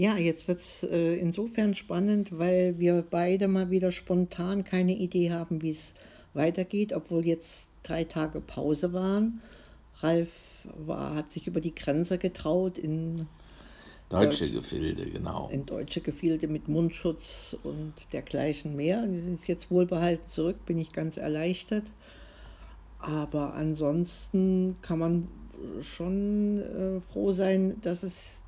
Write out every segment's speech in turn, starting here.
Ja, jetzt wird es äh, insofern spannend, weil wir beide mal wieder spontan keine Idee haben, wie es weitergeht, obwohl jetzt drei Tage Pause waren. Ralf war, hat sich über die Grenze getraut in Deutsche Deutsch, Gefilde, genau. In deutsche Gefilde mit Mundschutz und dergleichen mehr. Die sind jetzt wohlbehalten zurück, bin ich ganz erleichtert. Aber ansonsten kann man schon äh, froh sein, dass es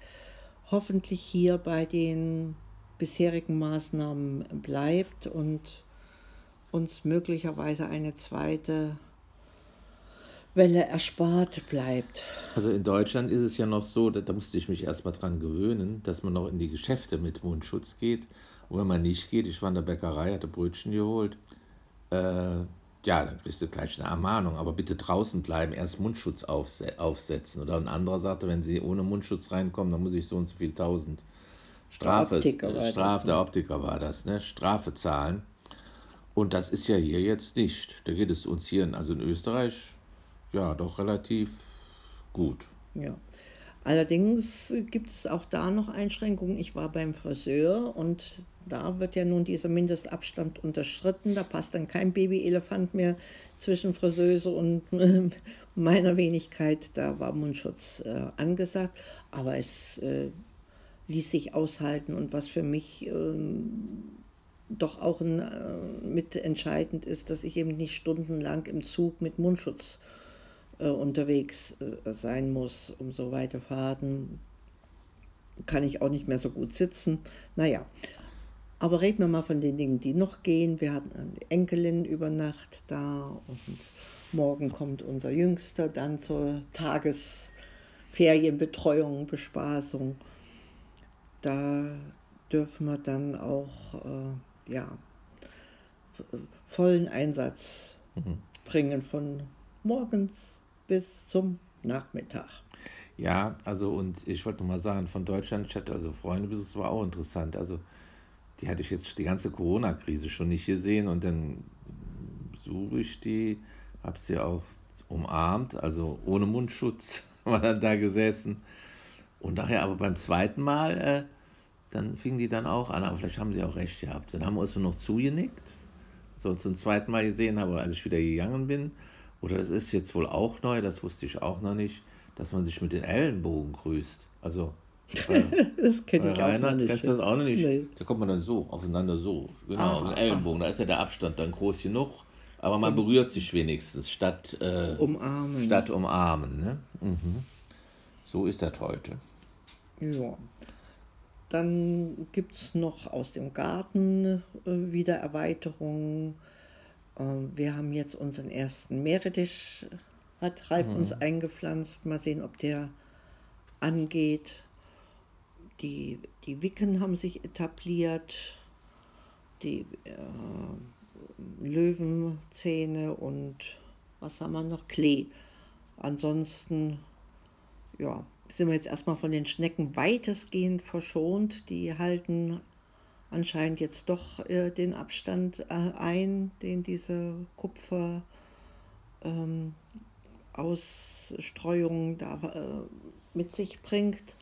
hoffentlich hier bei den bisherigen Maßnahmen bleibt und uns möglicherweise eine zweite Welle erspart bleibt. Also in Deutschland ist es ja noch so, da, da musste ich mich erstmal dran gewöhnen, dass man noch in die Geschäfte mit Mundschutz geht. Und wenn man nicht geht, ich war in der Bäckerei, hatte Brötchen geholt, äh, ja, dann kriegst du gleich eine Ermahnung, aber bitte draußen bleiben, erst Mundschutz aufse aufsetzen. Oder ein anderer sagte, wenn Sie ohne Mundschutz reinkommen, dann muss ich so und so viel tausend Strafe, der Optiker, Strafe, der Optiker war das, ne? Strafe zahlen. Und das ist ja hier jetzt nicht. Da geht es uns hier, also in Österreich, ja, doch relativ gut. Ja. Allerdings gibt es auch da noch Einschränkungen. Ich war beim Friseur und da wird ja nun dieser Mindestabstand unterschritten. Da passt dann kein Babyelefant mehr zwischen Friseuse und äh, meiner Wenigkeit. Da war Mundschutz äh, angesagt, aber es äh, ließ sich aushalten und was für mich ähm, doch auch ein, äh, mit entscheidend ist, dass ich eben nicht stundenlang im Zug mit Mundschutz unterwegs äh, sein muss, um so weite Fahrten kann ich auch nicht mehr so gut sitzen. Naja, aber reden wir mal von den Dingen, die noch gehen. Wir hatten eine Enkelin über Nacht da und morgen kommt unser Jüngster dann zur Tagesferienbetreuung, Bespaßung. Da dürfen wir dann auch äh, ja, vollen Einsatz mhm. bringen von morgens bis zum Nachmittag. Ja, also und ich wollte noch mal sagen, von Deutschland, ich hatte also Freunde besucht, das war auch interessant. Also die hatte ich jetzt die ganze Corona-Krise schon nicht gesehen und dann suche ich die, habe sie auch umarmt, also ohne Mundschutz, war dann da gesessen. Und nachher aber beim zweiten Mal, äh, dann fingen die dann auch an, aber vielleicht haben sie auch recht gehabt. Dann haben wir uns nur noch zugenickt, so zum zweiten Mal gesehen habe, als ich wieder gegangen bin. Oder es ist jetzt wohl auch neu, das wusste ich auch noch nicht, dass man sich mit den Ellenbogen grüßt. Also das kenne ich Rainer, auch nicht. Kennst du das auch noch nicht? Nee. Da kommt man dann so, aufeinander so. Genau, ah, Ellenbogen. Da ist ja der Abstand dann groß genug. Aber man berührt sich wenigstens statt äh, umarmen. Statt umarmen ne? Mhm. So ist das heute. Ja. Dann gibt es noch aus dem Garten äh, wieder Erweiterungen. Äh, wir haben jetzt unseren ersten Meerrettich, hat Ralf mhm. uns eingepflanzt. Mal sehen, ob der angeht. Die, die Wicken haben sich etabliert, die äh, Löwenzähne und was haben wir noch? Klee. Ansonsten, ja, sind wir jetzt erstmal von den Schnecken weitestgehend verschont. Die halten anscheinend jetzt doch äh, den Abstand äh, ein, den diese Kupfer ähm, Ausstreuung da äh, mit sich bringt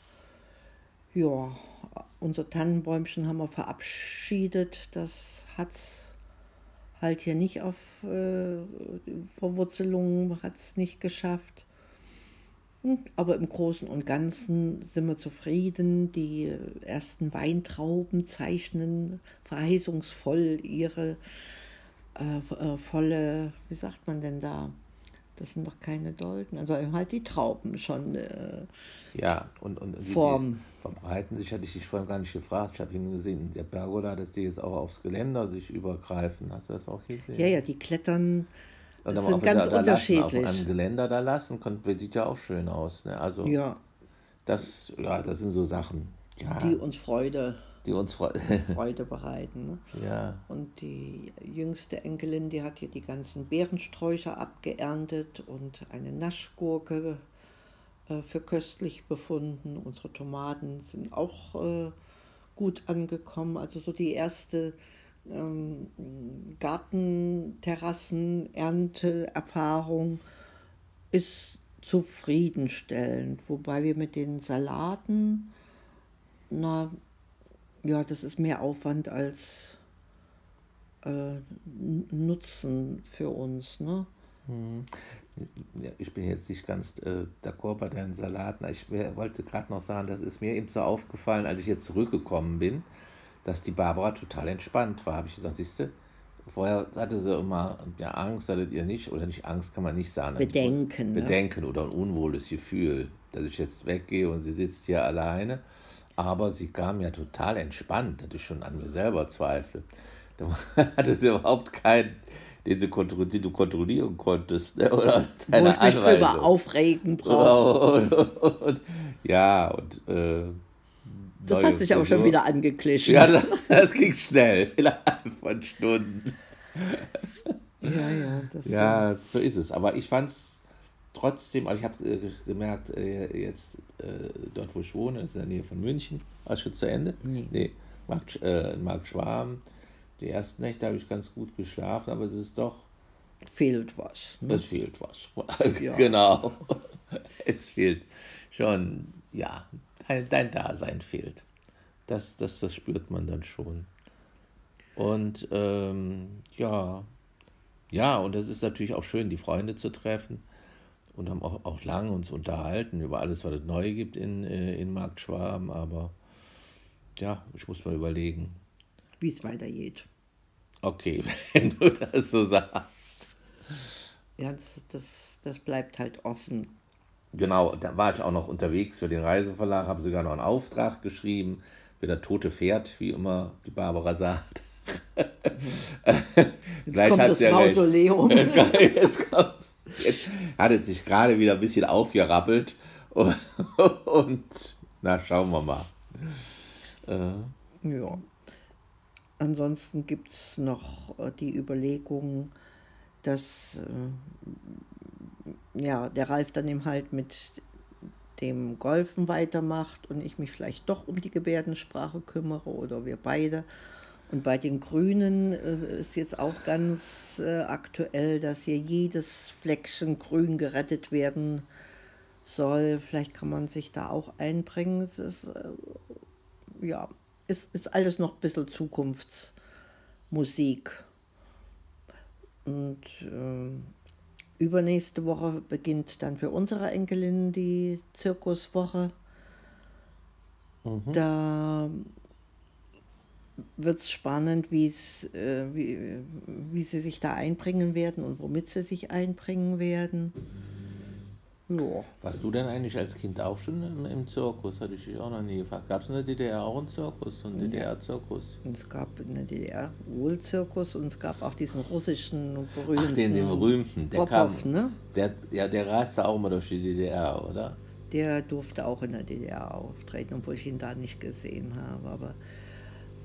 ja, unser Tannenbäumchen haben wir verabschiedet. Das hat es halt hier nicht auf äh, Verwurzelung, hat es nicht geschafft. Aber im Großen und Ganzen sind wir zufrieden. Die ersten Weintrauben zeichnen verheißungsvoll ihre äh, äh volle, wie sagt man denn da, das sind doch keine Dolden, also halt die Trauben schon. Äh, ja, und, und die, Form. Die verbreiten sich, hatte ich dich vorhin gar nicht gefragt. Ich habe ihn gesehen in der Pergola, dass die jetzt auch aufs Geländer sich übergreifen. Hast du das auch gesehen? Ja, ja, die klettern. Das sind ganz da, unterschiedlich. Lassen, auf einem Geländer da lassen, kommt, sieht ja auch schön aus. Ne? Also, ja. Das, ja, das sind so Sachen. Ja. Die uns Freude die uns Freude bereiten. Ne? Ja. Und die jüngste Enkelin, die hat hier die ganzen Beerensträucher abgeerntet und eine Naschgurke äh, für köstlich befunden. Unsere Tomaten sind auch äh, gut angekommen. Also so die erste ähm, Gartenterrassen-Ernteerfahrung ist zufriedenstellend, wobei wir mit den Salaten Na, ja, das ist mehr Aufwand als äh, Nutzen für uns. Ne? Hm. Ja, ich bin jetzt nicht ganz äh, d'accord bei deinen Salaten. Ich wollte gerade noch sagen, das ist mir eben so aufgefallen, als ich jetzt zurückgekommen bin, dass die Barbara total entspannt war. Habe ich gesagt, siehst du, vorher hatte sie immer ja, Angst, hattet ihr nicht, oder nicht Angst kann man nicht sagen. Bedenken. Bedenken ne? oder ein unwohles Gefühl, dass ich jetzt weggehe und sie sitzt hier alleine. Aber sie kam ja total entspannt, hatte ich schon an mir selber Zweifel. Da hatte sie überhaupt keinen den, sie die du kontrollieren konntest. Ne? Oder deine Wo ich mich Anweisung. drüber aufregen brauche. Und, und, und, ja, und. Äh, das hat sich aber schon wieder angeglichen. Ja, das, das ging schnell, innerhalb von Stunden. Ja, ja, das ja, so ist es. Aber ich fand es trotzdem, also ich habe äh, gemerkt, äh, jetzt äh, dort, wo ich wohne, ist in der Nähe von München, war schon zu Ende? Nee. nee Markt, äh, Markt Schwarm, die ersten Nächte habe ich ganz gut geschlafen, aber es ist doch. Fehlt was. Ne? Es fehlt was. Ja. genau. Es fehlt schon, ja, dein, Dasein fehlt. Das, das, das spürt man dann schon. Und ähm, ja, ja, und es ist natürlich auch schön, die Freunde zu treffen und haben auch, auch lange uns unterhalten über alles, was es neu gibt in, äh, in Markt Schwaben. Aber ja, ich muss mal überlegen, wie es weitergeht. Okay, wenn du das so sagst. Ja, das, das, das bleibt halt offen. Genau, da war ich auch noch unterwegs für den Reiseverlag, habe sogar noch einen Auftrag geschrieben für das tote Pferd, wie immer die Barbara sagt. Jetzt kommt das ja Mausoleum. Jetzt, jetzt, kommt, jetzt hat es sich gerade wieder ein bisschen aufgerappelt und, und na, schauen wir mal. Äh, ja. Ansonsten gibt es noch äh, die Überlegung, dass äh, ja, der Ralf dann eben halt mit dem Golfen weitermacht und ich mich vielleicht doch um die Gebärdensprache kümmere oder wir beide. Und bei den Grünen äh, ist jetzt auch ganz äh, aktuell, dass hier jedes Fleckchen grün gerettet werden soll. Vielleicht kann man sich da auch einbringen. Es ist, äh, ja, ist, ist alles noch ein bisschen Zukunftsmusik. Und äh, übernächste Woche beginnt dann für unsere Enkelin die Zirkuswoche. Mhm. Da wird es spannend, äh, wie, wie sie sich da einbringen werden und womit sie sich einbringen werden. Ja. Warst du denn eigentlich als Kind auch schon im, im Zirkus? Hatte ich dich auch noch nie gefragt. Gab es in der DDR auch einen Zirkus, einen DDR-Zirkus? Es gab in der DDR wohl Zirkus und es gab auch diesen russischen berühmten. Ach, den, den berühmten. Der Popov, kam, ne? Der, ja, der reiste auch mal durch die DDR, oder? Der durfte auch in der DDR auftreten, obwohl ich ihn da nicht gesehen habe. Aber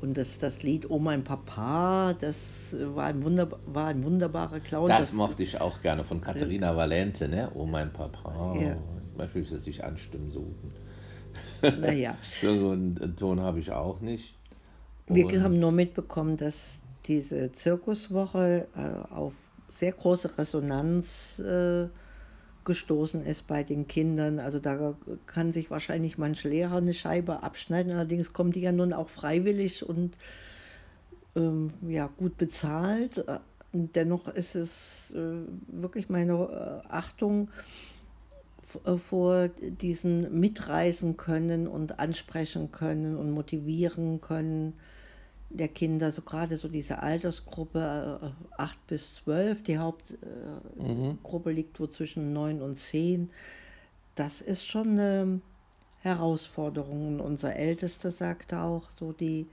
und das, das Lied Oh mein Papa, das war ein, Wunder, war ein wunderbarer Clown. Das, das mochte ich auch gerne von Katharina Valente, ne? Oh mein Papa. Ja. Man fühlt sich anstimmen suchen. Naja. so einen Ton habe ich auch nicht. Und Wir haben nur mitbekommen, dass diese Zirkuswoche äh, auf sehr große Resonanz äh, gestoßen ist bei den Kindern. Also da kann sich wahrscheinlich manch Lehrer eine Scheibe abschneiden. Allerdings kommen die ja nun auch freiwillig und ähm, ja, gut bezahlt. Dennoch ist es äh, wirklich meine äh, Achtung äh, vor diesen mitreisen können und ansprechen können und motivieren können der Kinder, so gerade so diese Altersgruppe äh, 8 bis 12, die Hauptgruppe äh, mhm. liegt wo zwischen 9 und 10, das ist schon eine Herausforderung. Und unser Ältester sagte auch, so die,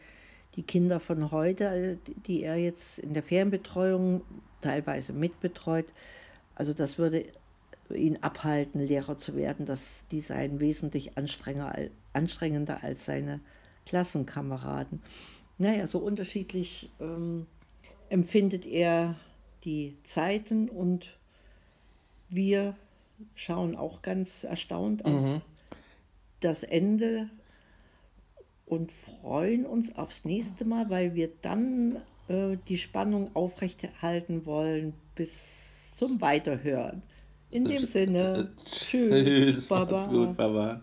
die Kinder von heute, äh, die er jetzt in der Fernbetreuung teilweise mitbetreut, also das würde ihn abhalten, Lehrer zu werden, dass die seien wesentlich anstrengender als seine Klassenkameraden naja, so unterschiedlich ähm, empfindet er die Zeiten und wir schauen auch ganz erstaunt auf mhm. das Ende und freuen uns aufs nächste Mal, weil wir dann äh, die Spannung aufrechterhalten wollen bis zum Weiterhören. In dem Sinne, tschüss, Baba. Gut, Baba.